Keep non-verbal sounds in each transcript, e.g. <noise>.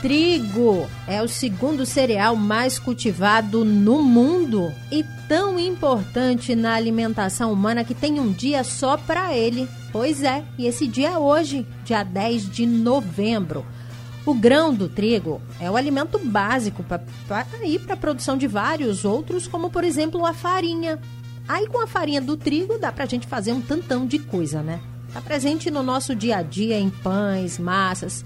trigo é o segundo cereal mais cultivado no mundo e tão importante na alimentação humana que tem um dia só para ele. Pois é, e esse dia é hoje, dia 10 de novembro. O grão do trigo é o alimento básico para ir para a produção de vários outros, como por exemplo a farinha. Aí com a farinha do trigo dá para a gente fazer um tantão de coisa, né? Está presente no nosso dia a dia em pães, massas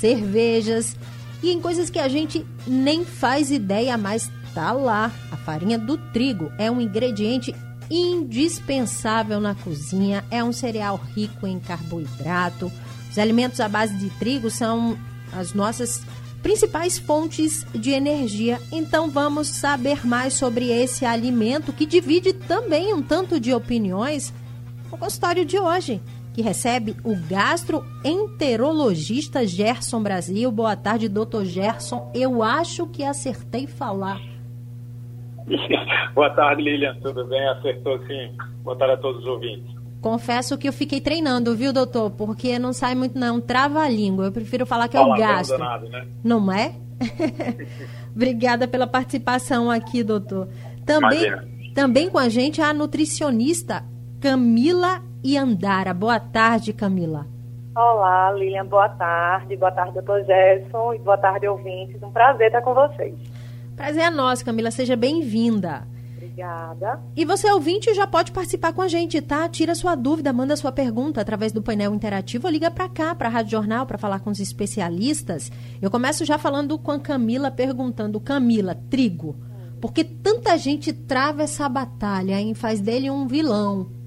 cervejas e em coisas que a gente nem faz ideia, mas tá lá. A farinha do trigo é um ingrediente indispensável na cozinha, é um cereal rico em carboidrato. Os alimentos à base de trigo são as nossas principais fontes de energia. Então vamos saber mais sobre esse alimento que divide também um tanto de opiniões no consultório de hoje que recebe o gastroenterologista Gerson Brasil. Boa tarde, doutor Gerson. Eu acho que acertei falar. <laughs> Boa tarde, Lilian. Tudo bem? Acertou sim. Boa tarde a todos os ouvintes. Confesso que eu fiquei treinando, viu, doutor? Porque não sai muito, não. Trava a língua. Eu prefiro falar que é o gastro. Danado, né? Não é? <laughs> Obrigada pela participação aqui, doutor. Também, também com a gente a nutricionista Camila e Andara. Boa tarde, Camila. Olá, Lilian, boa tarde. Boa tarde, doutor Gerson. E boa tarde, ouvintes. Um prazer estar com vocês. Prazer é nosso, Camila. Seja bem-vinda. Obrigada. E você, ouvinte, já pode participar com a gente, tá? Tira sua dúvida, manda sua pergunta através do painel interativo ou liga para cá, para a Rádio Jornal, para falar com os especialistas. Eu começo já falando com a Camila, perguntando: Camila, trigo. Por que tanta gente trava essa batalha, hein? Faz dele um vilão.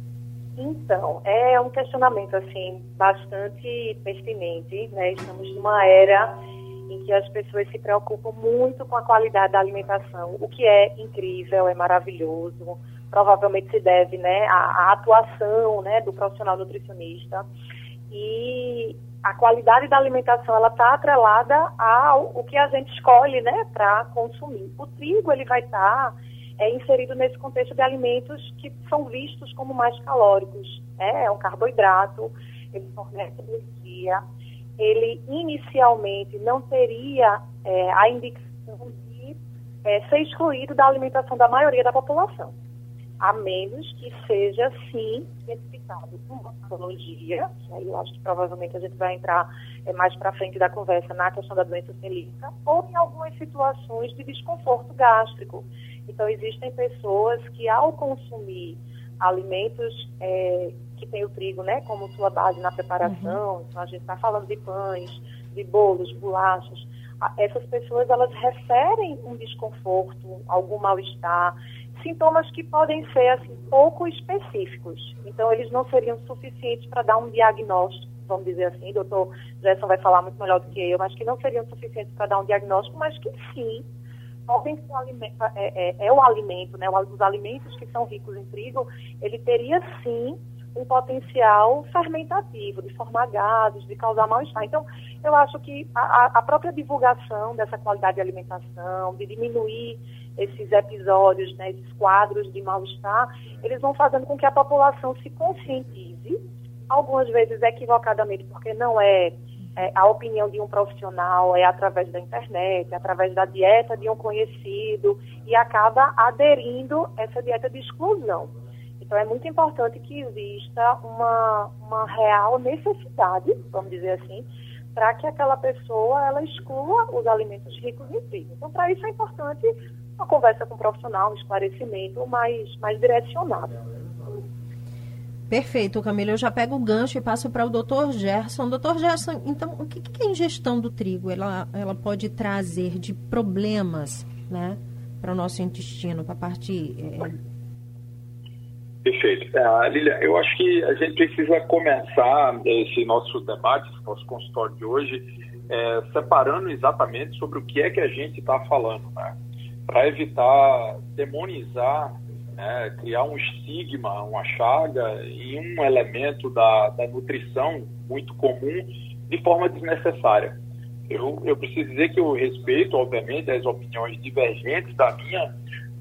Então, é um questionamento assim bastante pertinente, né? Estamos numa era em que as pessoas se preocupam muito com a qualidade da alimentação, o que é incrível, é maravilhoso. Provavelmente se deve, né, à, à atuação, né, do profissional nutricionista. E a qualidade da alimentação ela está atrelada ao o que a gente escolhe, né, para consumir. O trigo ele vai estar tá é inserido nesse contexto de alimentos que são vistos como mais calóricos. Né? É um carboidrato, ele fornece energia, ele inicialmente não teria é, a indicação de é, ser excluído da alimentação da maioria da população, a menos que seja, sim, identificado uma patologia, aí eu acho que provavelmente a gente vai entrar é, mais para frente da conversa na questão da doença celíaca, ou em algumas situações de desconforto gástrico. Então, existem pessoas que, ao consumir alimentos é, que têm o trigo né, como sua base na preparação, uhum. então a gente está falando de pães, de bolos, bolachas, essas pessoas elas referem um desconforto, algum mal-estar, sintomas que podem ser assim pouco específicos. Então eles não seriam suficientes para dar um diagnóstico, vamos dizer assim, o doutor Gerson vai falar muito melhor do que eu, mas que não seriam suficientes para dar um diagnóstico, mas que sim podem ser é, é, é, o alimento, né, os alimentos que são ricos em trigo, ele teria sim um potencial fermentativo, de formar gases, de causar mal-estar. Então, eu acho que a, a, própria divulgação dessa qualidade de alimentação, de diminuir esses episódios, né, esses quadros de mal-estar, eles vão fazendo com que a população se conscientize, algumas vezes equivocadamente, porque não é é, a opinião de um profissional é através da internet, é através da dieta de um conhecido e acaba aderindo essa dieta de exclusão. Então é muito importante que exista uma, uma real necessidade, vamos dizer assim, para que aquela pessoa ela exclua os alimentos ricos em trigo. Então para isso é importante uma conversa com um profissional, um esclarecimento mais, mais direcionado. Perfeito, Camila. Eu já pego o gancho e passo para o doutor Gerson. Doutor Gerson, então, o que, que a ingestão do trigo ela, ela pode trazer de problemas né, para o nosso intestino, para a parte. É... Perfeito. É, Lilia, eu acho que a gente precisa começar esse nosso debate, esse nosso consultório de hoje, é, separando exatamente sobre o que é que a gente está falando, né? Para evitar demonizar né, criar um estigma, uma chaga em um elemento da, da nutrição muito comum de forma desnecessária. Eu, eu preciso dizer que eu respeito, obviamente, as opiniões divergentes da minha,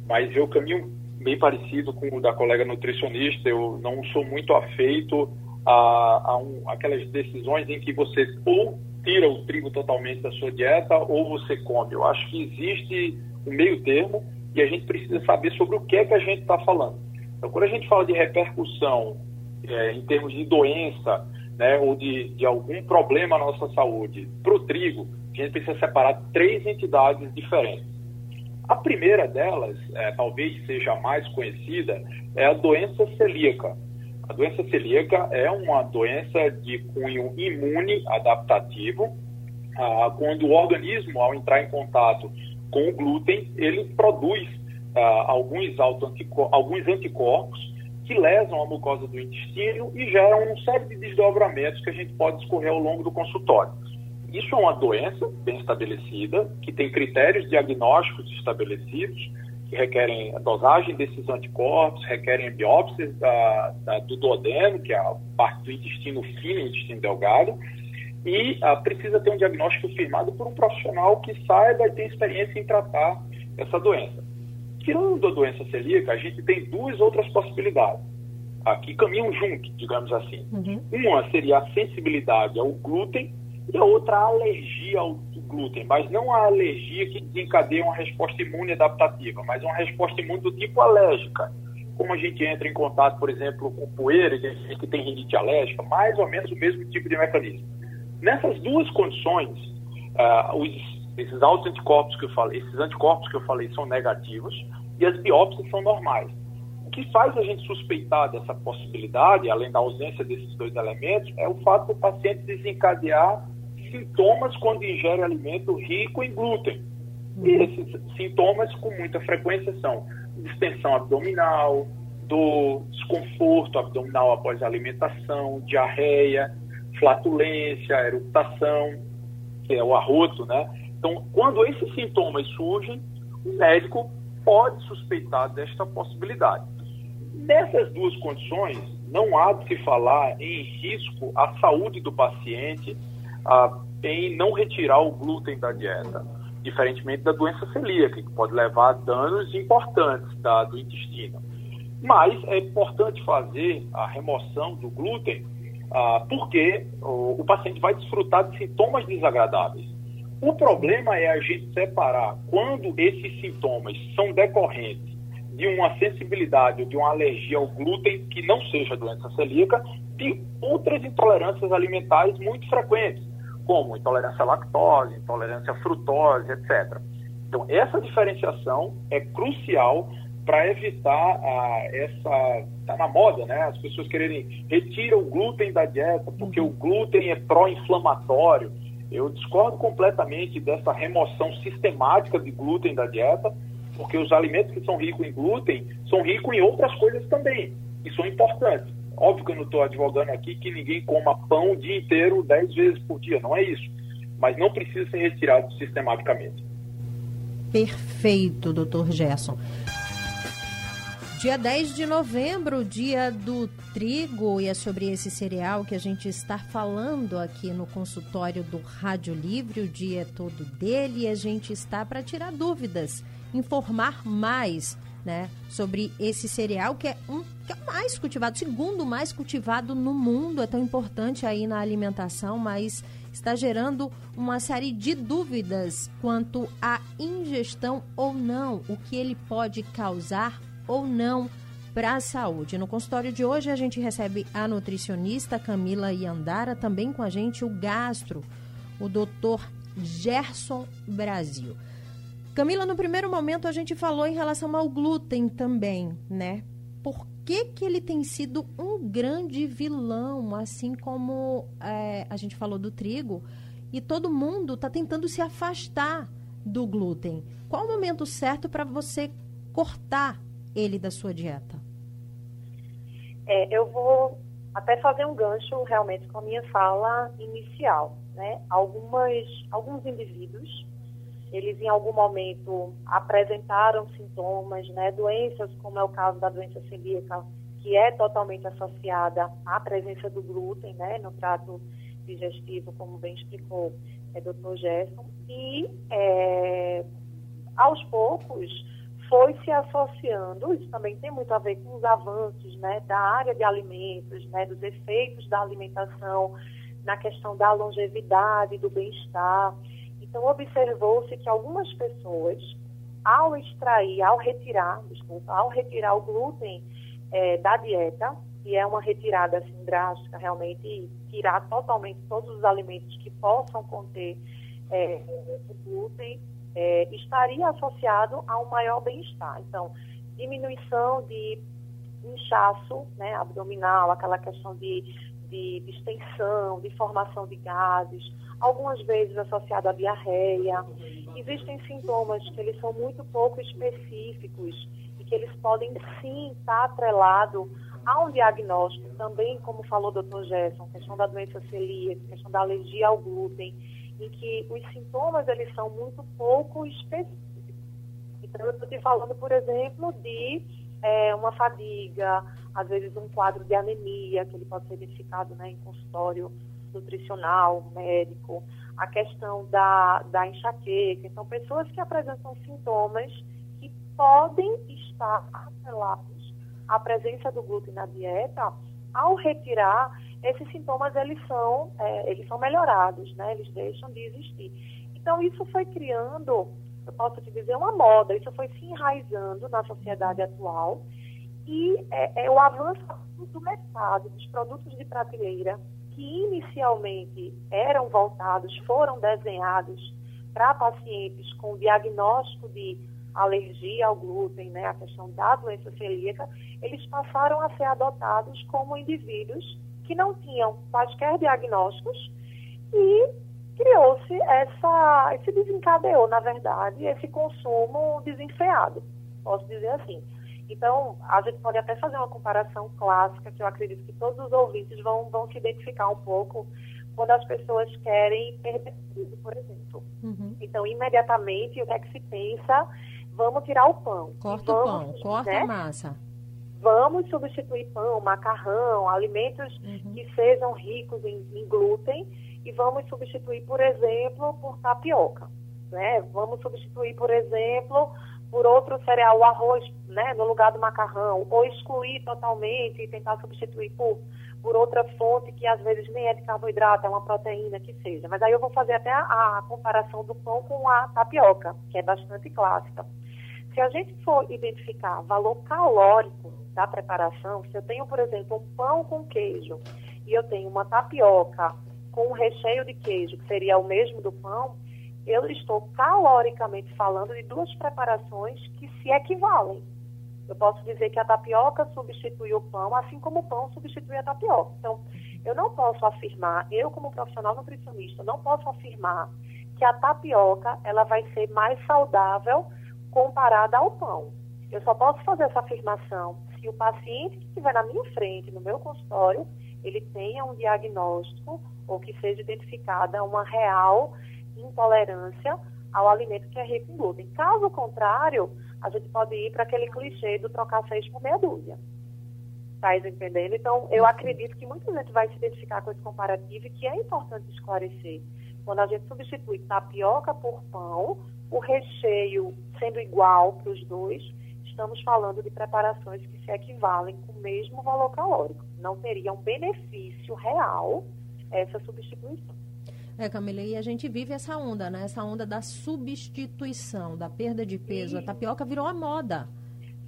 mas eu caminho bem parecido com o da colega nutricionista. Eu não sou muito afeito a, a um, aquelas decisões em que você ou tira o trigo totalmente da sua dieta ou você come. Eu acho que existe meio termo e a gente precisa saber sobre o que é que a gente está falando. Então, quando a gente fala de repercussão é, em termos de doença né, ou de, de algum problema na nossa saúde para o trigo, a gente precisa separar três entidades diferentes. A primeira delas, é, talvez seja a mais conhecida, é a doença celíaca. A doença celíaca é uma doença de cunho imune adaptativo, ah, quando o organismo, ao entrar em contato com o glúten, ele produz ah, alguns, alguns anticorpos que lesam a mucosa do intestino e geram uma série de desdobramentos que a gente pode discorrer ao longo do consultório. Isso é uma doença bem estabelecida, que tem critérios diagnósticos estabelecidos, que requerem a dosagem desses anticorpos, requerem biópsias da, da, do duodeno, que é a parte do intestino fino e intestino delgado, e ah, precisa ter um diagnóstico firmado por um profissional que saiba e tenha experiência em tratar essa doença. Tirando a doença celíaca, a gente tem duas outras possibilidades que caminham juntos, digamos assim. Uhum. Uma seria a sensibilidade ao glúten e a outra a alergia ao glúten, mas não a alergia que desencadeia uma resposta imune adaptativa, mas uma resposta imune do tipo alérgica. Como a gente entra em contato, por exemplo, com poeira, que tem rinite alérgica, mais ou menos o mesmo tipo de mecanismo. Nessas duas condições, uh, os, esses autoanticorpos que eu falei, esses anticorpos que eu falei são negativos e as biópsias são normais. O que faz a gente suspeitar dessa possibilidade, além da ausência desses dois elementos, é o fato do paciente desencadear sintomas quando ingere alimento rico em glúten. E esses sintomas, com muita frequência, são distensão abdominal, dor, desconforto abdominal após a alimentação, diarreia, flatulência, eruptação, que é o arroto, né? Então, quando esses sintomas surgem, o médico pode suspeitar desta possibilidade. Nessas duas condições, não há de se falar em risco à saúde do paciente em não retirar o glúten da dieta, diferentemente da doença celíaca, que pode levar a danos importantes da, do intestino. Mas é importante fazer a remoção do glúten ah, porque o, o paciente vai desfrutar de sintomas desagradáveis. O problema é a gente separar quando esses sintomas são decorrentes de uma sensibilidade ou de uma alergia ao glúten que não seja doença celíaca, de outras intolerâncias alimentares muito frequentes, como intolerância à lactose, intolerância à frutose, etc. Então, essa diferenciação é crucial para evitar ah, essa. Está na moda, né? As pessoas quererem retirar o glúten da dieta, porque uhum. o glúten é pró-inflamatório. Eu discordo completamente dessa remoção sistemática de glúten da dieta, porque os alimentos que são ricos em glúten são ricos em outras coisas também, e são importantes. Óbvio que eu não estou advogando aqui que ninguém coma pão o dia inteiro, dez vezes por dia, não é isso. Mas não precisa ser retirado sistematicamente. Perfeito, doutor Gerson. Dia 10 de novembro, dia do trigo, e é sobre esse cereal que a gente está falando aqui no consultório do Rádio Livre. O dia é todo dele e a gente está para tirar dúvidas, informar mais né, sobre esse cereal que é, um, que é o mais cultivado, segundo mais cultivado no mundo. É tão importante aí na alimentação, mas está gerando uma série de dúvidas quanto à ingestão ou não, o que ele pode causar ou não para a saúde. No consultório de hoje a gente recebe a nutricionista Camila Yandara, também com a gente o gastro, o doutor Gerson Brasil. Camila, no primeiro momento a gente falou em relação ao glúten também, né? Por que, que ele tem sido um grande vilão, assim como é, a gente falou do trigo, e todo mundo está tentando se afastar do glúten? Qual o momento certo para você cortar ele da sua dieta? É, eu vou até fazer um gancho realmente com a minha fala inicial. Né? Algumas, alguns indivíduos eles em algum momento apresentaram sintomas, né, doenças, como é o caso da doença celíaca, que é totalmente associada à presença do glúten, né, no trato digestivo, como bem explicou é, Dr. Gerson, e é, aos poucos foi se associando, isso também tem muito a ver com os avanços né, da área de alimentos, né, dos efeitos da alimentação na questão da longevidade, do bem-estar. Então, observou-se que algumas pessoas, ao extrair, ao retirar, desculpa, ao retirar o glúten é, da dieta, e é uma retirada assim, drástica, realmente, tirar totalmente todos os alimentos que possam conter é, o glúten, é, estaria associado a um maior bem-estar. Então, diminuição de inchaço né, abdominal, aquela questão de, de distensão, de formação de gases, algumas vezes associado à diarreia. Existem sintomas que eles são muito pouco específicos e que eles podem sim estar atrelados a um diagnóstico também, como falou o doutor Gerson, questão da doença celíaca, questão da alergia ao glúten, em que os sintomas eles são muito pouco específicos. Então, eu estou te falando, por exemplo, de é, uma fadiga, às vezes um quadro de anemia, que ele pode ser identificado né, em consultório nutricional, médico, a questão da, da enxaqueca. Então, pessoas que apresentam sintomas que podem estar atrelados à presença do glúten na dieta, ao retirar esses sintomas eles são, é, eles são melhorados, né? Eles deixam de existir. Então isso foi criando, eu posso te dizer, uma moda. Isso foi se enraizando na sociedade atual e é, é o avanço do mercado dos produtos de prateleira que inicialmente eram voltados, foram desenhados para pacientes com diagnóstico de alergia ao glúten, né, a questão da doença celíaca, eles passaram a ser adotados como indivíduos que não tinham quaisquer diagnósticos e criou-se essa, esse desencadeou, na verdade, esse consumo desenfreado, posso dizer assim. Então, a gente pode até fazer uma comparação clássica, que eu acredito que todos os ouvintes vão, vão se identificar um pouco, quando as pessoas querem perder peso, por exemplo. Uhum. Então, imediatamente, o que é que se pensa? Vamos tirar o pão. Corta vamos, o pão, corta né? a massa vamos substituir pão, macarrão, alimentos uhum. que sejam ricos em, em, glúten e vamos substituir, por exemplo, por tapioca. Né? Vamos substituir, por exemplo, por outro cereal, o arroz, né, no lugar do macarrão, ou excluir totalmente e tentar substituir por, por outra fonte que às vezes nem é de carboidrato, é uma proteína que seja. Mas aí eu vou fazer até a, a comparação do pão com a tapioca, que é bastante clássica. Se a gente for identificar valor calórico da preparação, se eu tenho, por exemplo, um pão com queijo e eu tenho uma tapioca com um recheio de queijo, que seria o mesmo do pão, eu estou caloricamente falando de duas preparações que se equivalem. Eu posso dizer que a tapioca substitui o pão, assim como o pão substitui a tapioca. Então, eu não posso afirmar, eu como profissional nutricionista, não posso afirmar que a tapioca ela vai ser mais saudável comparada ao pão. Eu só posso fazer essa afirmação se o paciente que estiver na minha frente, no meu consultório, ele tenha um diagnóstico ou que seja identificada uma real intolerância ao alimento que é rico em glúten. Caso contrário, a gente pode ir para aquele clichê do trocar seis por meia dúzia. Tá entendendo? Então, eu acredito que muita gente vai se identificar com esse comparativo e que é importante esclarecer. Quando a gente substitui tapioca por pão, o recheio sendo igual para os dois, estamos falando de preparações que se equivalem com o mesmo valor calórico. Não teria um benefício real essa substituição. É, Camila, e a gente vive essa onda, né? Essa onda da substituição, da perda de peso. A tapioca virou a moda.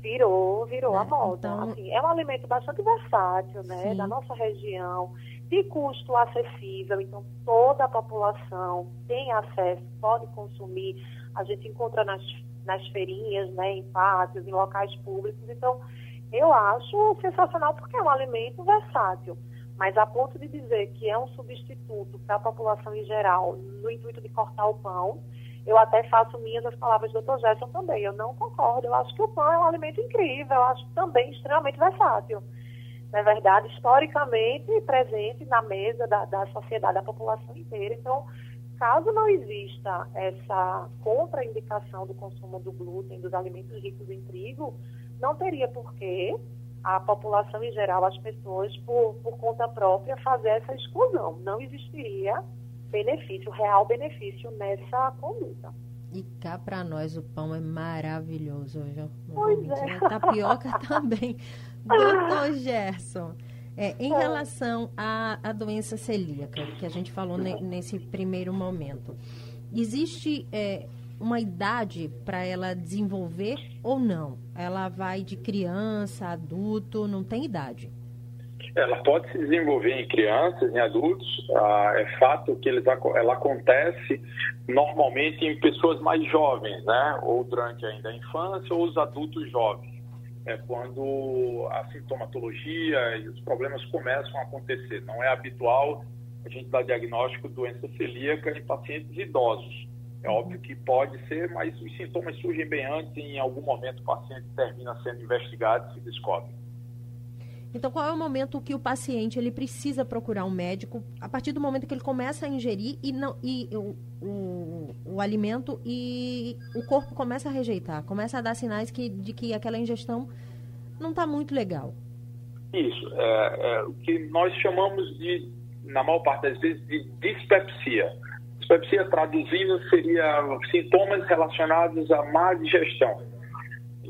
Virou, virou é, a moda. Então... Assim, é um alimento bastante versátil, né? Sim. Da nossa região, de custo acessível, então toda a população tem acesso, pode consumir a gente encontra nas, nas feirinhas, né, em pátios, em locais públicos. Então, eu acho sensacional porque é um alimento versátil. Mas a ponto de dizer que é um substituto para a população em geral, no intuito de cortar o pão, eu até faço minhas as palavras do Dr. Gerson também. Eu não concordo. Eu acho que o pão é um alimento incrível. Eu acho também extremamente versátil. Na verdade, historicamente presente na mesa da, da sociedade, da população inteira. Então, caso não exista essa contraindicação do consumo do glúten, dos alimentos ricos em trigo, não teria por que a população em geral, as pessoas, por, por conta própria, fazer essa exclusão. Não existiria benefício, real benefício nessa conduta. E cá para nós o pão é maravilhoso, viu? Pois é. Tapioca <laughs> também. <laughs> Doutor Gerson, é, em é. relação à, à doença celíaca, que a gente falou ne, nesse primeiro momento, existe é, uma idade para ela desenvolver ou não? Ela vai de criança, adulto, não tem idade? Ela pode se desenvolver em crianças, em adultos. Ah, é fato que eles, ela acontece normalmente em pessoas mais jovens, né? Ou durante ainda a infância ou os adultos jovens. É quando a sintomatologia e os problemas começam a acontecer. Não é habitual a gente dar diagnóstico de doença celíaca em pacientes idosos. É óbvio que pode ser, mas os sintomas surgem bem antes e em algum momento o paciente termina sendo investigado e se descobre. Então, qual é o momento que o paciente ele precisa procurar um médico a partir do momento que ele começa a ingerir e não e o, o, o alimento e o corpo começa a rejeitar, começa a dar sinais que, de que aquela ingestão não está muito legal? Isso, é, é, o que nós chamamos de, na maior parte das vezes, de dispepsia. Dispepsia, traduzindo, seria sintomas relacionados à má digestão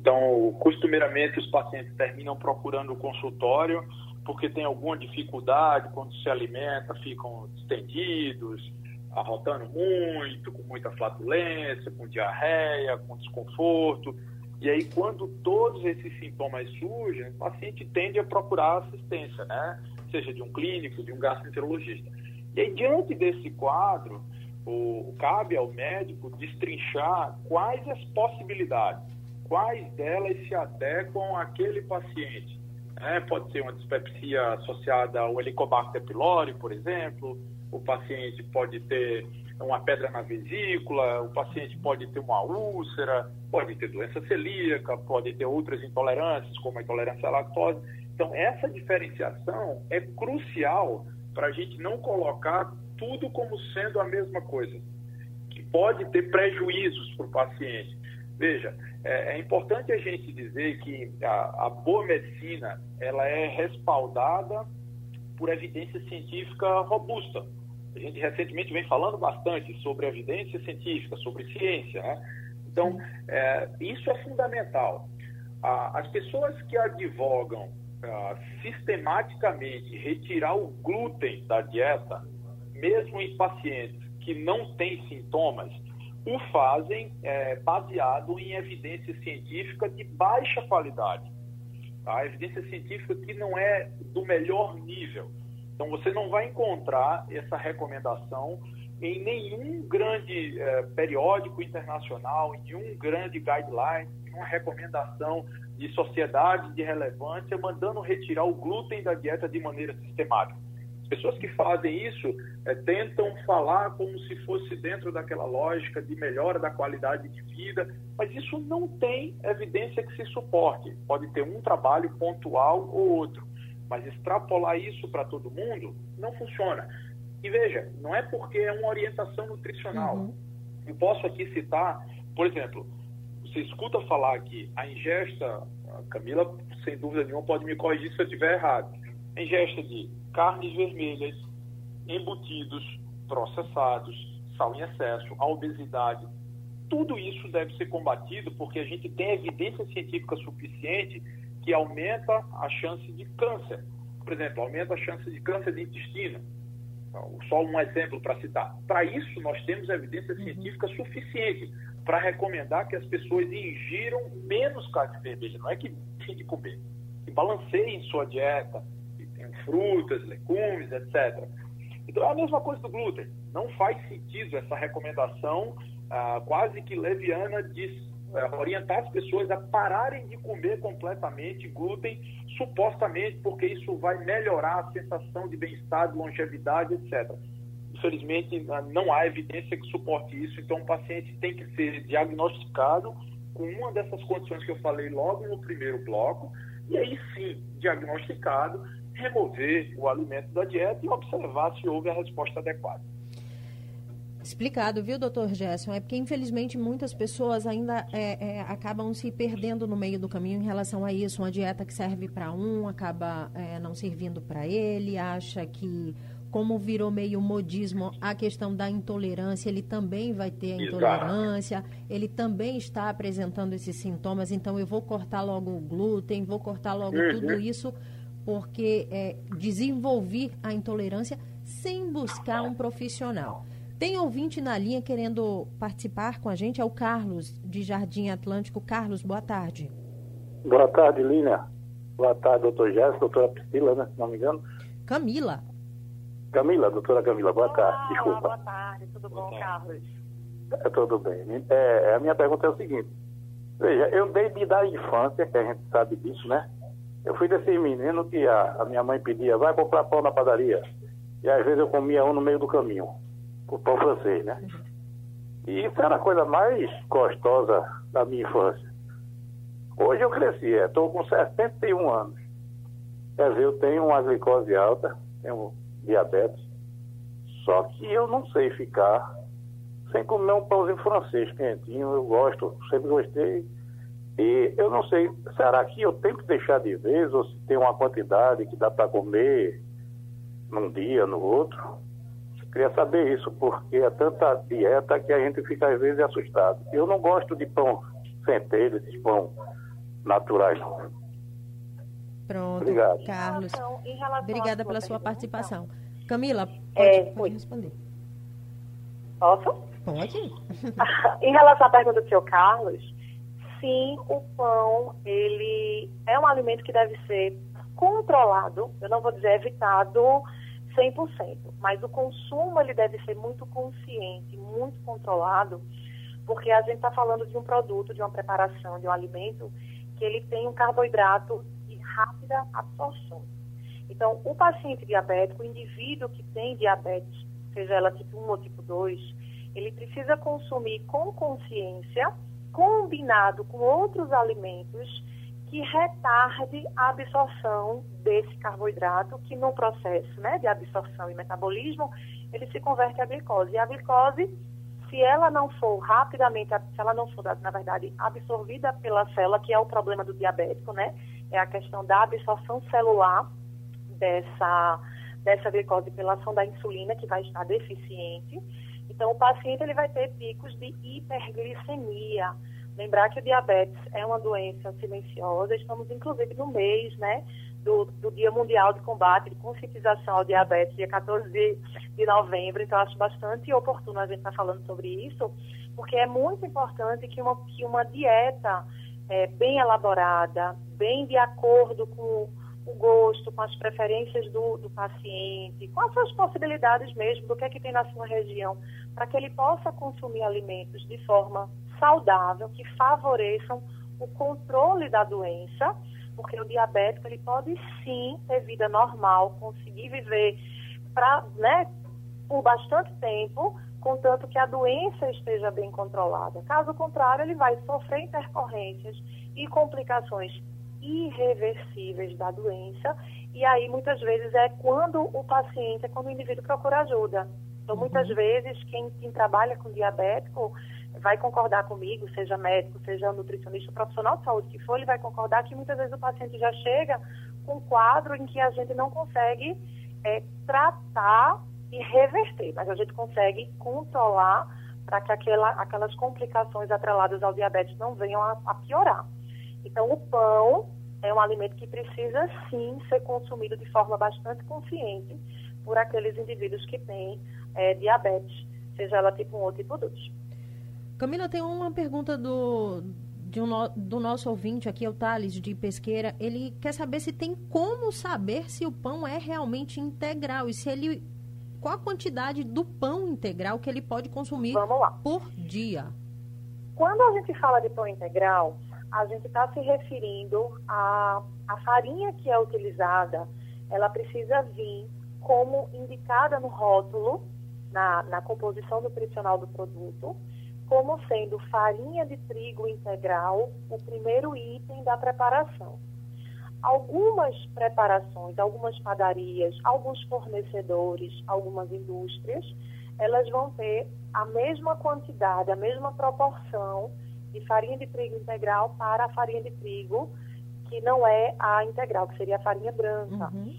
então, costumeiramente, os pacientes terminam procurando o consultório porque tem alguma dificuldade quando se alimenta, ficam estendidos, arrotando muito, com muita flatulência, com diarreia, com desconforto. E aí, quando todos esses sintomas surgem, o paciente tende a procurar assistência, né? Seja de um clínico, de um gastroenterologista. E aí, diante desse quadro, o, cabe ao médico destrinchar quais as possibilidades quais delas se adequam àquele paciente. É, pode ser uma dispepsia associada ao Helicobacter pylori, por exemplo, o paciente pode ter uma pedra na vesícula, o paciente pode ter uma úlcera, pode ter doença celíaca, pode ter outras intolerâncias, como a intolerância à lactose. Então, essa diferenciação é crucial para a gente não colocar tudo como sendo a mesma coisa, que pode ter prejuízos para o paciente. Veja, é, é, importante a gente dizer que a, a, boa medicina ela é respaldada por evidência científica robusta. A gente recentemente vem falando bastante sobre evidência científica, sobre ciência. Né? Então, é, isso é fundamental. as pessoas que advogam ah, sistematicamente retirar o glúten da dieta, mesmo em pacientes que não têm sintomas, o fazem é, baseado em evidência científica de baixa qualidade. Tá? A evidência científica que não é do melhor nível. Então, você não vai encontrar essa recomendação em nenhum grande é, periódico internacional, em nenhum grande guideline, nenhuma recomendação de sociedade de relevância mandando retirar o glúten da dieta de maneira sistemática. As pessoas que fazem isso é, tentam falar como se fosse dentro daquela lógica de melhora da qualidade de vida, mas isso não tem evidência que se suporte. Pode ter um trabalho pontual ou outro, mas extrapolar isso para todo mundo não funciona. E veja, não é porque é uma orientação nutricional. Uhum. Eu posso aqui citar, por exemplo, você escuta falar que a ingesta, a Camila, sem dúvida nenhuma, pode me corrigir se eu estiver errado, ingesta de carnes vermelhas, embutidos, processados, sal em excesso, a obesidade. Tudo isso deve ser combatido porque a gente tem evidência científica suficiente que aumenta a chance de câncer. Por exemplo, aumenta a chance de câncer de intestino. Só um exemplo para citar. Para isso, nós temos evidência uhum. científica suficiente para recomendar que as pessoas ingiram menos carne vermelha. Não é que deixem de comer, que balanceiem sua dieta, frutas, legumes, etc. Então é a mesma coisa do glúten. Não faz sentido essa recomendação ah, quase que leviana de ah, orientar as pessoas a pararem de comer completamente glúten, supostamente porque isso vai melhorar a sensação de bem-estar, de longevidade, etc. Infelizmente, ah, não há evidência que suporte isso, então o paciente tem que ser diagnosticado com uma dessas condições que eu falei logo no primeiro bloco, e aí sim, diagnosticado, remover o alimento da dieta e observar se houve a resposta adequada. Explicado, viu, doutor Gerson? É porque, infelizmente, muitas pessoas ainda é, é, acabam se perdendo no meio do caminho em relação a isso. Uma dieta que serve para um acaba é, não servindo para ele, acha que, como virou meio modismo, a questão da intolerância, ele também vai ter a intolerância, ele também está apresentando esses sintomas, então eu vou cortar logo o glúten, vou cortar logo uhum. tudo isso, porque é, desenvolver a intolerância sem buscar um profissional. Tem ouvinte na linha querendo participar com a gente, é o Carlos, de Jardim Atlântico. Carlos, boa tarde. Boa tarde, Línia. Boa tarde, doutor Jéssica, doutora Priscila, né? Se não me engano. Camila. Camila, doutora Camila, boa Olá, tarde. Desculpa. Boa tarde, tudo bom, tarde. Carlos? É, tudo bem. É, a minha pergunta é o seguinte. Veja, eu desde da infância, que a gente sabe disso, né? Eu fui desse menino que a, a minha mãe pedia, vai comprar pão na padaria. E às vezes eu comia um no meio do caminho o pão francês, né? E isso era a coisa mais gostosa da minha infância. Hoje eu cresci, estou é, com 61 anos. Quer dizer, eu tenho uma glicose alta, tenho diabetes, só que eu não sei ficar sem comer um pãozinho francês quentinho, eu gosto, sempre gostei. E eu não sei, será que eu tenho que deixar de vez ou se tem uma quantidade que dá para comer num dia, no outro? Queria saber isso, porque é tanta dieta que a gente fica às vezes assustado. Eu não gosto de pão centelho, de pão naturais. Pronto, Obrigado. Carlos. Obrigada pela sua participação. Camila, pode, é, pode responder. Posso? Pode. <laughs> em relação à pergunta do seu Carlos, sim, o pão, ele é um alimento que deve ser controlado, eu não vou dizer evitado 100%, mas o consumo ele deve ser muito consciente, muito controlado, porque a gente está falando de um produto, de uma preparação, de um alimento que ele tem um carboidrato de rápida absorção. Então, o paciente diabético, o indivíduo que tem diabetes, seja ela tipo 1 ou tipo 2, ele precisa consumir com consciência, combinado com outros alimentos que retarde a absorção desse carboidrato, que no processo né, de absorção e metabolismo, ele se converte a glicose. E a glicose, se ela não for rapidamente, se ela não for, na verdade, absorvida pela célula, que é o problema do diabético, né? É a questão da absorção celular dessa, dessa glicose pela ação da insulina, que vai estar deficiente. Então, o paciente ele vai ter picos de hiperglicemia, Lembrar que o diabetes é uma doença silenciosa, estamos inclusive no mês, né, do, do Dia Mundial de Combate de Conscientização ao Diabetes, dia 14 de, de novembro, então acho bastante oportuno a gente estar tá falando sobre isso, porque é muito importante que uma, que uma dieta é, bem elaborada, bem de acordo com o gosto, com as preferências do, do paciente, com as suas possibilidades mesmo, do que é que tem na sua região, para que ele possa consumir alimentos de forma saudável, que favoreçam o controle da doença, porque o diabético ele pode sim ter vida normal, conseguir viver pra, né, por bastante tempo, contanto que a doença esteja bem controlada. Caso contrário, ele vai sofrer intercorrências e complicações irreversíveis da doença, e aí muitas vezes é quando o paciente, é quando o indivíduo procura ajuda. Então, muitas uhum. vezes, quem, quem trabalha com diabético vai concordar comigo, seja médico, seja nutricionista, profissional de saúde que for, ele vai concordar que muitas vezes o paciente já chega com um quadro em que a gente não consegue é, tratar e reverter, mas a gente consegue controlar para que aquela, aquelas complicações atreladas ao diabetes não venham a, a piorar. Então, o pão é um alimento que precisa sim ser consumido de forma bastante consciente por aqueles indivíduos que têm é, diabetes, seja ela tipo 1 ou tipo 2. Camila, tem uma pergunta do, um, do nosso ouvinte aqui, o Thales, de Pesqueira. Ele quer saber se tem como saber se o pão é realmente integral e se ele. Qual a quantidade do pão integral que ele pode consumir por dia? Quando a gente fala de pão integral, a gente está se referindo à a, a farinha que é utilizada, ela precisa vir como indicada no rótulo, na, na composição nutricional do produto, como sendo farinha de trigo integral o primeiro item da preparação. Algumas preparações, algumas padarias, alguns fornecedores, algumas indústrias, elas vão ter a mesma quantidade, a mesma proporção de farinha de trigo integral para a farinha de trigo que não é a integral, que seria a farinha branca. Uhum.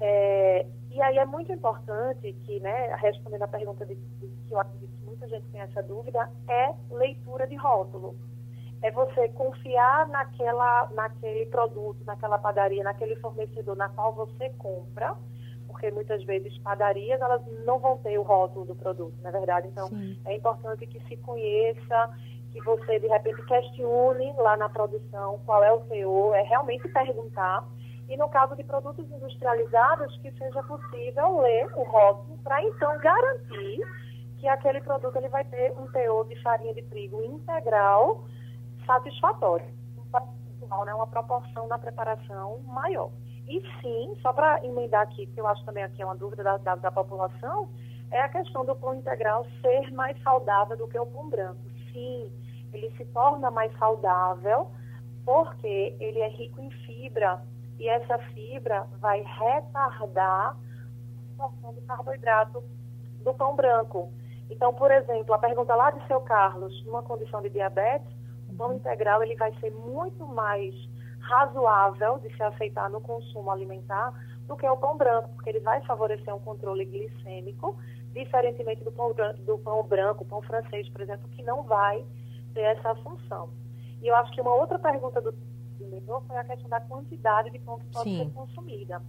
É, e aí é muito importante que, né, respondendo a pergunta de, de, que eu acredito que muita gente tem essa dúvida, é leitura de rótulo. É você confiar naquela, naquele produto, naquela padaria, naquele fornecedor na qual você compra, porque muitas vezes padarias elas não vão ter o rótulo do produto, na é verdade. Então Sim. é importante que se conheça, que você de repente questione lá na produção qual é o teor, é realmente perguntar. E no caso de produtos industrializados, que seja possível ler o rótulo para então garantir que aquele produto ele vai ter um teor de farinha de trigo integral satisfatório. Né, uma proporção da preparação maior. E sim, só para emendar aqui, que eu acho também aqui é uma dúvida da, da, da, população, é a questão do pão integral ser mais saudável do que o pão branco. Sim, ele se torna mais saudável porque ele é rico em fibra e essa fibra vai retardar a absorção do carboidrato do pão branco. Então, por exemplo, a pergunta lá de seu Carlos, numa condição de diabetes, o pão integral ele vai ser muito mais razoável de se aceitar no consumo alimentar do que o pão branco, porque ele vai favorecer um controle glicêmico, diferentemente do pão, do pão branco, pão francês, por exemplo, que não vai ter essa função. E eu acho que uma outra pergunta do mentor foi a questão da quantidade de pão que pode Sim. ser consumida.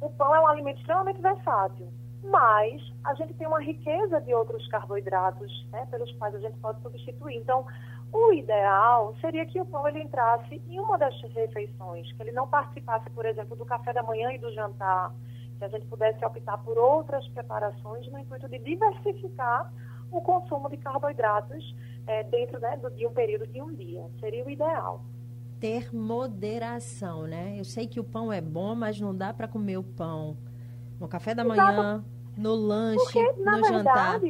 O pão é um alimento extremamente versátil, mas a gente tem uma riqueza de outros carboidratos, né, pelos quais a gente pode substituir. Então, o ideal seria que o pão ele entrasse em uma das refeições, que ele não participasse, por exemplo, do café da manhã e do jantar, que a gente pudesse optar por outras preparações no intuito de diversificar o consumo de carboidratos é, dentro né, do, de um período de um dia. Seria o ideal. Ter moderação, né? Eu sei que o pão é bom, mas não dá para comer o pão no café da Exato. manhã, no lanche, Porque, no verdade, jantar.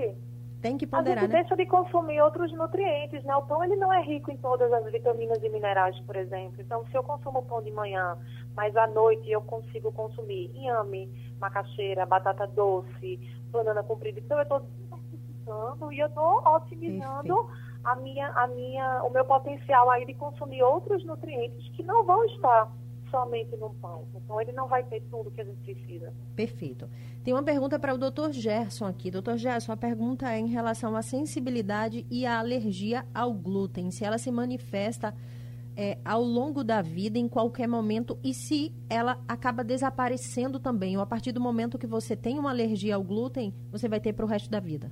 Tem que ponderar, a gente né? deixa de consumir outros nutrientes, né? O pão ele não é rico em todas as vitaminas e minerais, por exemplo. Então, se eu consumo pão de manhã, mas à noite eu consigo consumir inhame, macaxeira, batata doce, banana comprida, então eu estou diversificando e eu estou otimizando a minha, a minha, o meu potencial aí de consumir outros nutrientes que não vão estar somente no pão. Então, ele não vai ter tudo que a gente precisa. Perfeito. Tem uma pergunta para o Dr. Gerson aqui. Dr. Gerson, a pergunta é em relação à sensibilidade e à alergia ao glúten. Se ela se manifesta é, ao longo da vida, em qualquer momento, e se ela acaba desaparecendo também, ou a partir do momento que você tem uma alergia ao glúten, você vai ter para o resto da vida?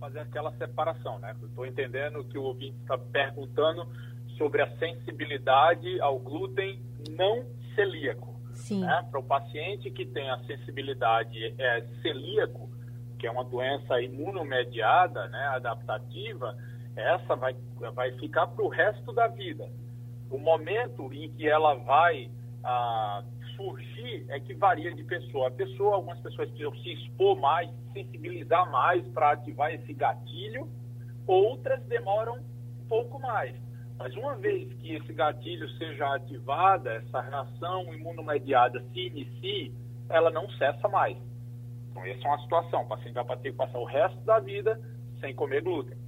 Fazer aquela separação, né? Estou entendendo que o ouvinte está perguntando sobre a sensibilidade ao glúten não celíaco. Né? Para o paciente que tem a sensibilidade é, celíaco, que é uma doença imunomediada, né, adaptativa, essa vai, vai ficar para o resto da vida. O momento em que ela vai ah, surgir é que varia de pessoa a pessoa. Algumas pessoas precisam se expor mais, sensibilizar mais para ativar esse gatilho, outras demoram um pouco mais. Mas uma vez que esse gatilho seja ativada, essa reação imunomediada se inicie, ela não cessa mais. Então, essa é uma situação. O paciente vai ter que passar o resto da vida sem comer glúten.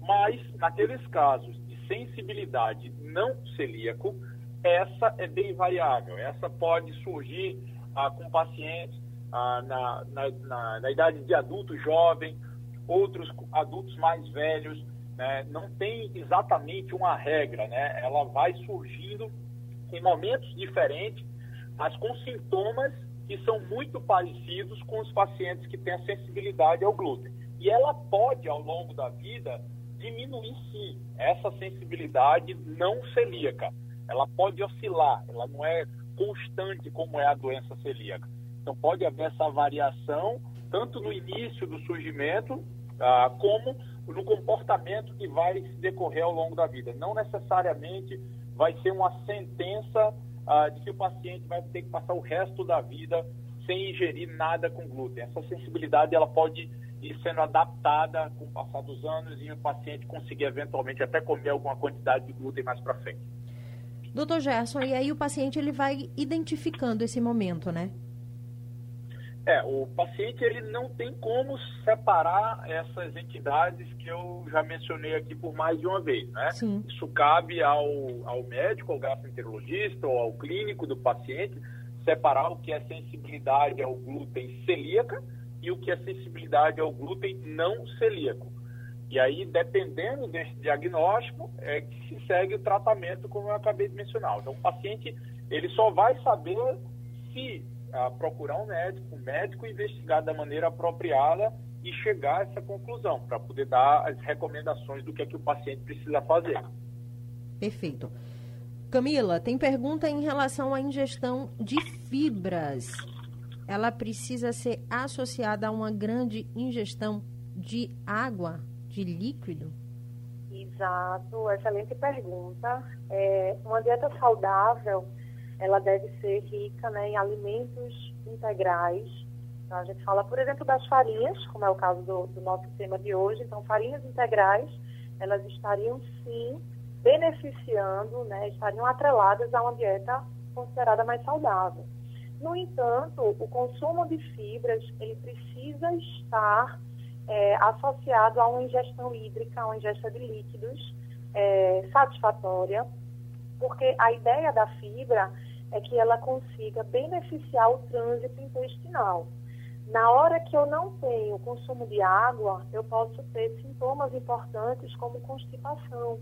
Mas, naqueles casos de sensibilidade não celíaco, essa é bem variável. Essa pode surgir ah, com pacientes ah, na, na, na, na idade de adulto jovem, outros adultos mais velhos, né, não tem exatamente uma regra, né? Ela vai surgindo em momentos diferentes, mas com sintomas que são muito parecidos com os pacientes que têm a sensibilidade ao glúten. E ela pode, ao longo da vida, diminuir sim essa sensibilidade não celíaca. Ela pode oscilar, ela não é constante como é a doença celíaca. Então pode haver essa variação tanto no início do surgimento ah, como no comportamento que vai decorrer ao longo da vida. Não necessariamente vai ser uma sentença ah, de que o paciente vai ter que passar o resto da vida sem ingerir nada com glúten. Essa sensibilidade ela pode ir sendo adaptada com o passar dos anos e o paciente conseguir eventualmente até comer alguma quantidade de glúten mais para frente. Doutor Gerson, e aí o paciente ele vai identificando esse momento, né? É, o paciente ele não tem como separar essas entidades que eu já mencionei aqui por mais de uma vez, né? Sim. Isso cabe ao, ao médico, ao gastroenterologista ou ao clínico do paciente separar o que é sensibilidade ao glúten celíaca e o que é sensibilidade ao glúten não celíaco. E aí, dependendo desse diagnóstico, é que se segue o tratamento, como eu acabei de mencionar. Então, o paciente ele só vai saber se a procurar um médico, um médico investigar da maneira apropriada e chegar a essa conclusão, para poder dar as recomendações do que é que o paciente precisa fazer. Perfeito. Camila, tem pergunta em relação à ingestão de fibras. Ela precisa ser associada a uma grande ingestão de água, de líquido? Exato, excelente pergunta. É, uma dieta saudável ela deve ser rica né, em alimentos integrais. Então, a gente fala, por exemplo, das farinhas, como é o caso do, do nosso tema de hoje. Então, farinhas integrais, elas estariam sim beneficiando, né, estariam atreladas a uma dieta considerada mais saudável. No entanto, o consumo de fibras ele precisa estar é, associado a uma ingestão hídrica, a uma ingestão de líquidos é, satisfatória, porque a ideia da fibra é que ela consiga beneficiar o trânsito intestinal. Na hora que eu não tenho consumo de água, eu posso ter sintomas importantes como constipação.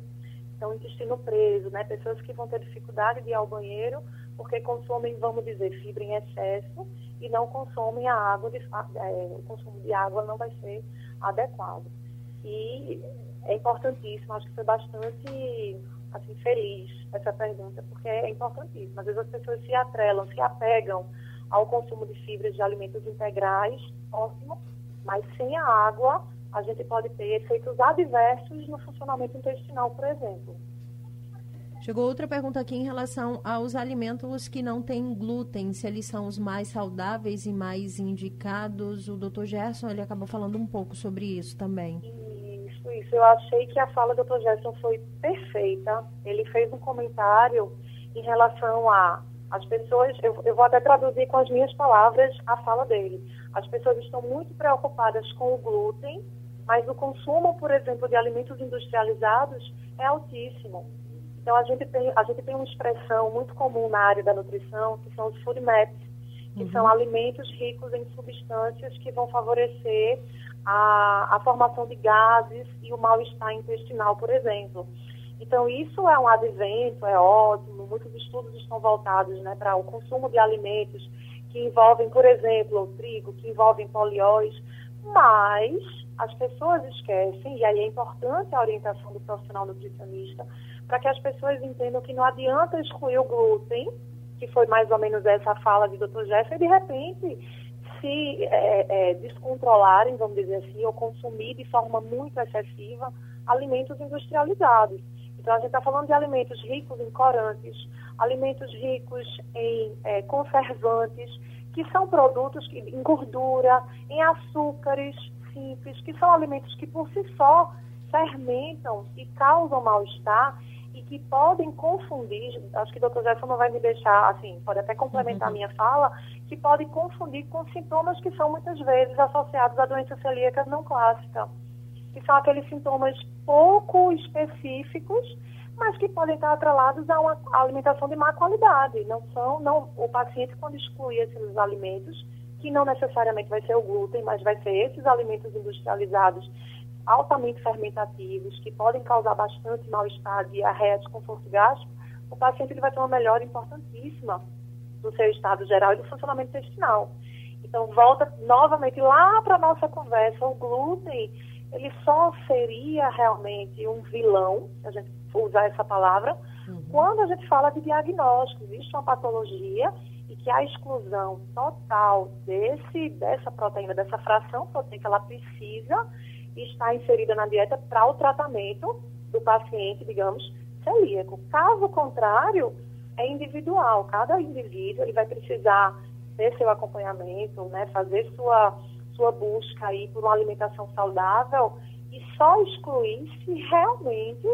Então, intestino preso, né? Pessoas que vão ter dificuldade de ir ao banheiro porque consomem, vamos dizer, fibra em excesso e não consomem a água, de, é, o consumo de água não vai ser adequado. E é importantíssimo, acho que foi bastante assim, feliz essa pergunta, porque é importantíssimo. Às vezes as pessoas se atrelam, se apegam ao consumo de fibras de alimentos integrais, ótimo, mas sem a água a gente pode ter efeitos adversos no funcionamento intestinal, por exemplo. Chegou outra pergunta aqui em relação aos alimentos que não têm glúten, se eles são os mais saudáveis e mais indicados. O Dr. Gerson ele acabou falando um pouco sobre isso também. Isso, isso. Eu achei que a fala do Dr. Gerson foi perfeita. Ele fez um comentário em relação a as pessoas, eu, eu vou até traduzir com as minhas palavras a fala dele. As pessoas estão muito preocupadas com o glúten, mas o consumo, por exemplo, de alimentos industrializados é altíssimo. Então, a gente tem, a gente tem uma expressão muito comum na área da nutrição, que são os food maps, que uhum. são alimentos ricos em substâncias que vão favorecer a, a formação de gases e o mal-estar intestinal, por exemplo. Então, isso é um advento, é ótimo. Muitos estudos estão voltados né, para o consumo de alimentos que envolvem, por exemplo, o trigo, que envolvem polióis, mas as pessoas esquecem, e aí é importante a orientação do profissional nutricionista, para que as pessoas entendam que não adianta excluir o glúten, que foi mais ou menos essa fala de Dr. Jeff, e de repente se é, é, descontrolarem, vamos dizer assim, ou consumir de forma muito excessiva alimentos industrializados. Então, a gente está falando de alimentos ricos em corantes, alimentos ricos em é, conservantes, que são produtos que, em gordura, em açúcares simples, que são alimentos que por si só fermentam e causam mal-estar e que podem confundir, acho que o doutor Jefferson não vai me deixar, assim, pode até complementar a uhum. minha fala, que pode confundir com sintomas que são muitas vezes associados à doença celíaca não clássica, que são aqueles sintomas pouco específicos, mas que podem estar atrelados a uma alimentação de má qualidade. Não são, não, o paciente quando exclui esses alimentos, que não necessariamente vai ser o glúten, mas vai ser esses alimentos industrializados altamente fermentativos, que podem causar bastante mal-estar, diarreia, desconforto gástrico, o paciente ele vai ter uma melhora importantíssima do seu estado geral e do funcionamento intestinal. Então, volta novamente lá para a nossa conversa. O glúten, ele só seria realmente um vilão, se a gente usar essa palavra, uhum. quando a gente fala de diagnóstico. Existe uma patologia e que a exclusão total desse, dessa proteína, dessa fração proteica, ela precisa está inserida na dieta para o tratamento do paciente, digamos, celíaco. Caso contrário, é individual. Cada indivíduo ele vai precisar ter seu acompanhamento, né, fazer sua, sua busca aí por uma alimentação saudável e só excluir se realmente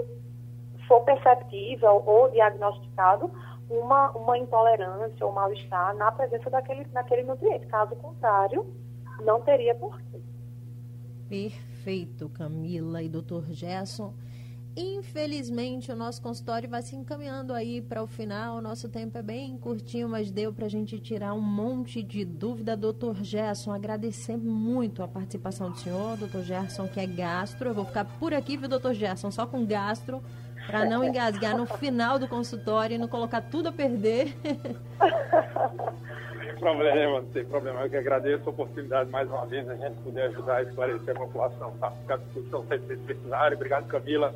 for perceptível ou diagnosticado uma, uma intolerância ou mal-estar na presença daquele, daquele nutriente. Caso contrário, não teria porquê. Camila e doutor Gerson. Infelizmente, o nosso consultório vai se encaminhando aí para o final. O nosso tempo é bem curtinho, mas deu para a gente tirar um monte de dúvida. Doutor Gerson, agradecer muito a participação do senhor. Doutor Gerson, que é gastro. Eu vou ficar por aqui, viu, doutor Gerson, só com gastro, para não engasgar no final do consultório e não colocar tudo a perder. <laughs> Sem problema, não tem problema. Eu que agradeço a oportunidade mais uma vez a gente poder ajudar a esclarecer a população. Tá? Fica à disposição sempre precisarem. Obrigado, Camila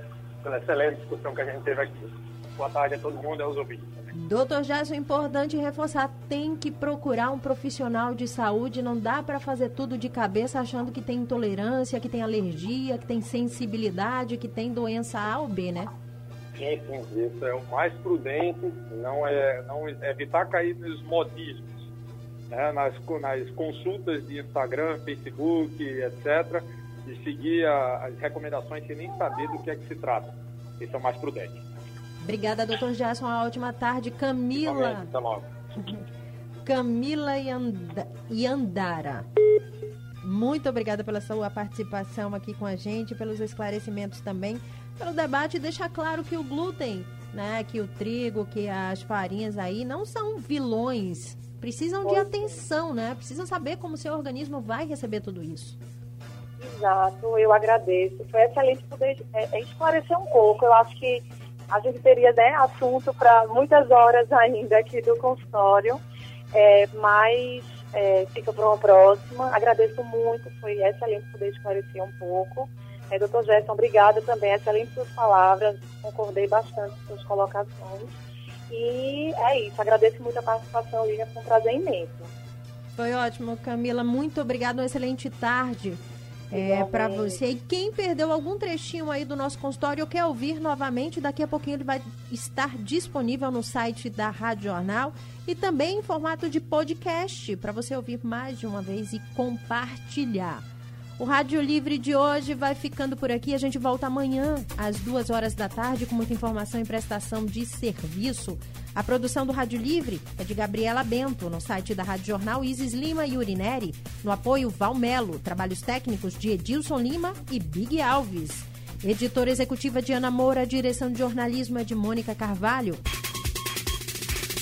pela excelente discussão que a gente teve aqui. Boa tarde a todo mundo e aos ouvintes. Doutor Gerson, é importante reforçar, tem que procurar um profissional de saúde, não dá para fazer tudo de cabeça achando que tem intolerância, que tem alergia, que tem sensibilidade, que tem doença A ou B, né? Sim, sim, isso é o mais prudente, não é, não é evitar cair nos modismos, né? nas, nas consultas de Instagram, Facebook, etc., de seguir a, as recomendações sem nem saber do que é que se trata. Isso é o mais prudente. Obrigada, doutor Gerson. Uma ótima tarde. Camila. Até logo. <laughs> Camila Yandara. Muito obrigada pela sua participação aqui com a gente, pelos esclarecimentos também, pelo debate. Deixar claro que o glúten, né, que o trigo, que as farinhas aí não são vilões. Precisam de atenção, né? Precisam saber como o seu organismo vai receber tudo isso. Exato, eu agradeço. Foi excelente poder é, é, esclarecer um pouco. Eu acho que a gente teria né, assunto para muitas horas ainda aqui do consultório, é, mas é, fica para uma próxima. Agradeço muito, foi excelente poder esclarecer um pouco. É, doutor Gerson, obrigada também, excelente suas palavras, concordei bastante com suas colocações. E é isso, agradeço muito a participação, Lívia, foi um prazer imenso. Foi ótimo, Camila, muito obrigada, uma excelente tarde é, para você. E quem perdeu algum trechinho aí do nosso consultório ou quer ouvir novamente, daqui a pouquinho ele vai estar disponível no site da Rádio Jornal e também em formato de podcast para você ouvir mais de uma vez e compartilhar. O Rádio Livre de hoje vai ficando por aqui. A gente volta amanhã, às duas horas da tarde, com muita informação e prestação de serviço. A produção do Rádio Livre é de Gabriela Bento, no site da Rádio Jornal Isis Lima e Urineri, no apoio Valmelo, trabalhos técnicos de Edilson Lima e Big Alves. Editora executiva de Ana Moura, direção de jornalismo é de Mônica Carvalho.